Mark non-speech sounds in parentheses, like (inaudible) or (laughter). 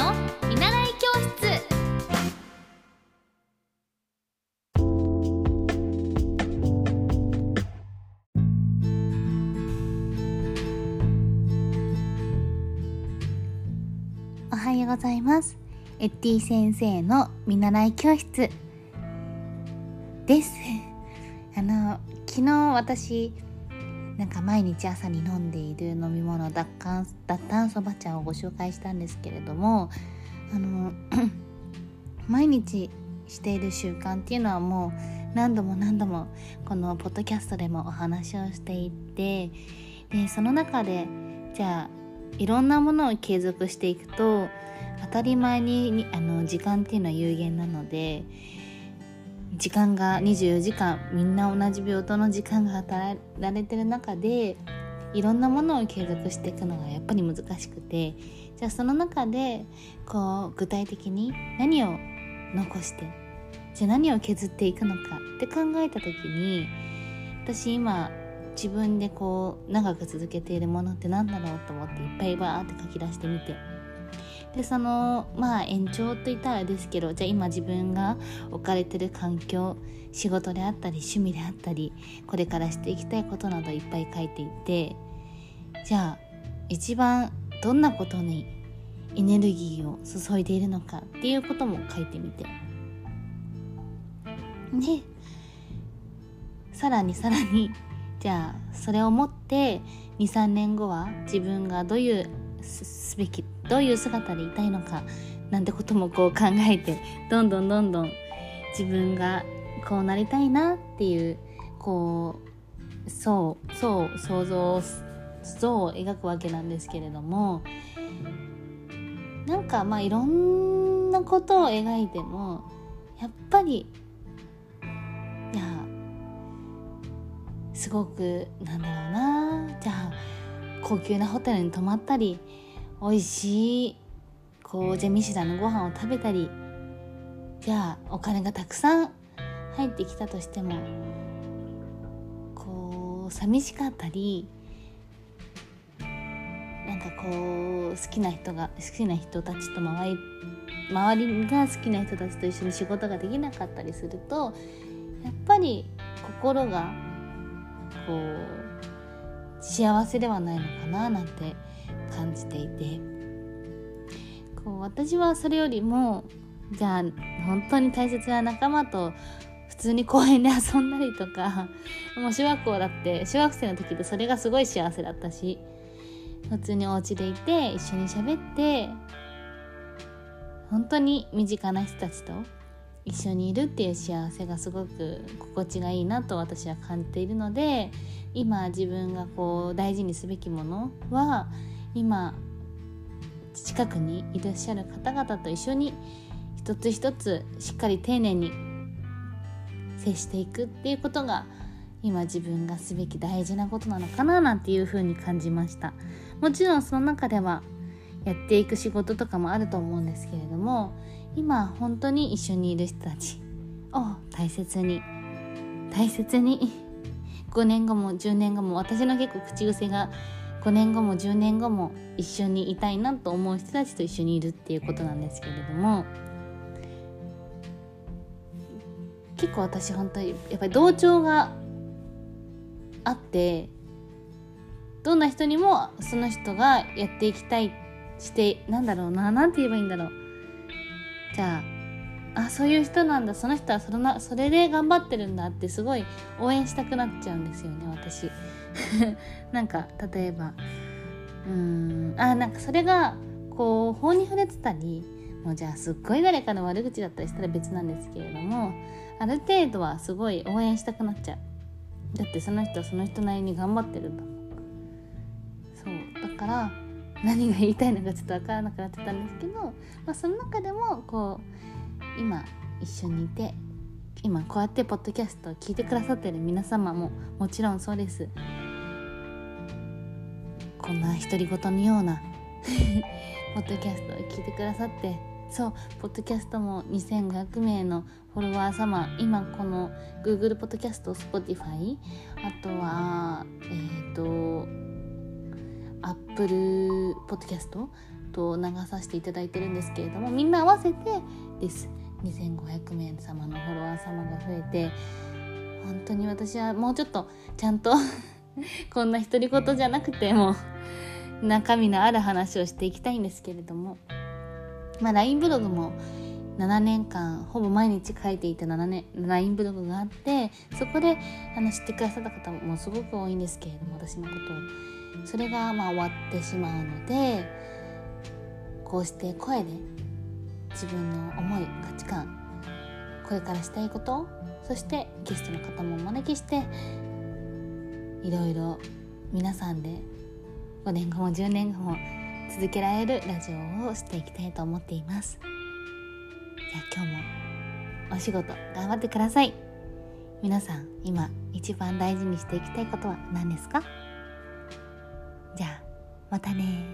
の見習い教室。おはようございます。エッティ先生の見習い教室です。(laughs) あの昨日私なんか毎日朝に飲んでいる飲み物脱炭脱炭そば茶をご紹介したんですけれどもあの (clears throat) 毎日している習慣っていうのはもう何度も何度もこのポッドキャストでもお話をしていてでその中でじゃあいろんなものを継続していくと当たり前にあの時間っていうのは有限なので時間が24時間みんな同じ病棟の時間が働られてる中でいろんなものを継続していくのがやっぱり難しくてじゃあその中でこう具体的に何を残してじゃあ何を削っていくのかって考えた時に私今自分でこう長く続けているものって何だろうと思っていっぱいバーって書き出してみてでそのまあ延長といったらですけどじゃあ今自分が置かれてる環境仕事であったり趣味であったりこれからしていきたいことなどいっぱい書いていてじゃあ一番どんなことにエネルギーを注いでいるのかっていうことも書いてみて。でさらにさらにじゃあそれを持って23年後は自分がどういうすべきどういう姿でいたいのかなんてこともこう考えてどんどんどんどん自分がこうなりたいなっていうこうそうそう想像像を描くわけなんですけれどもなんかまあいろんなことを描いてもやっぱりいやすごくなんだろうなじゃあ高級なホテルに泊まったり美味しいこうじゃあミシュランのご飯を食べたりじゃあお金がたくさん入ってきたとしてもこう寂しかったりなんかこう好きな人が好きな人たちと周り周りが好きな人たちと一緒に仕事ができなかったりするとやっぱり心がこう幸せではないのかななんて感じていて。こう私はそれよりもじゃあ本当に大切な仲間と普通に公園で遊んだりとかもう小学校だって小学生の時ってそれがすごい幸せだったし普通にお家でいて一緒に喋って本当に身近な人たちと一緒にいるっていう幸せがすごく心地がいいなと私は感じているので今自分がこう大事にすべきものは今近くにいらっしゃる方々と一緒に一つ一つしっかり丁寧に接していくっていうことが今自分がすべき大事なことなのかななんていうふうに感じました。もちろんその中ではやっていく仕事とかもあると思うんですけれども今本当に一緒にいる人たち。を大切に。大切に。5年後も10年後も私の結構口癖が5年後も10年後も一緒にいたいなと思う人たちと一緒にいるっていうことなんですけれども。結構私本当にやっぱり同調があってどんな人にもその人がやっていきたいしてなんだろうな何て言えばいいんだろう。じゃああそういう人なんだ。その人はそのそれで頑張ってるんだってすごい応援したくなっちゃうんですよね私。(laughs) なんか例えばうんあなんかそれがこう法に触れてたりもうじゃあすっごい誰かの悪口だったりしたら別なんですけれどもある程度はすごい応援したくなっちゃう。だってその人はその人なりに頑張ってるんだそう。だから何が言いたいのかちょっと分からなくなってたんですけど、まあ、その中でもこう今一緒にいて今こうやってポッドキャストを聞いてくださってる皆様ももちろんそうです。こんな独り言のような (laughs) ポッドキャストを聞いてくださってそうポッドキャストも2500名のフォロワー様今この Google ポッドキャスト Spotify あとはえっ、ー、と Apple ポッドキャストと流させていただいてるんですけれどもみんな合わせてです。2500名様のフォロワー様が増えて本当に私はもうちょっとちゃんと (laughs) こんな独り言じゃなくても中身のある話をしていきたいんですけれどもまあ LINE ブログも7年間ほぼ毎日書いていた7年 LINE ブログがあってそこであの知ってくださった方もすごく多いんですけれども私のことを。それがまあ終わってしまうのでこうして声で自分の思い価値観これからしたいことそしてゲストの方もお招きしていろいろ皆さんで5年後も10年後も続けられるラジオをしていきたいと思っています。じゃあ今日もお仕事頑張ってください。皆さん今一番大事にしていきたいことは何ですか？じゃあまたね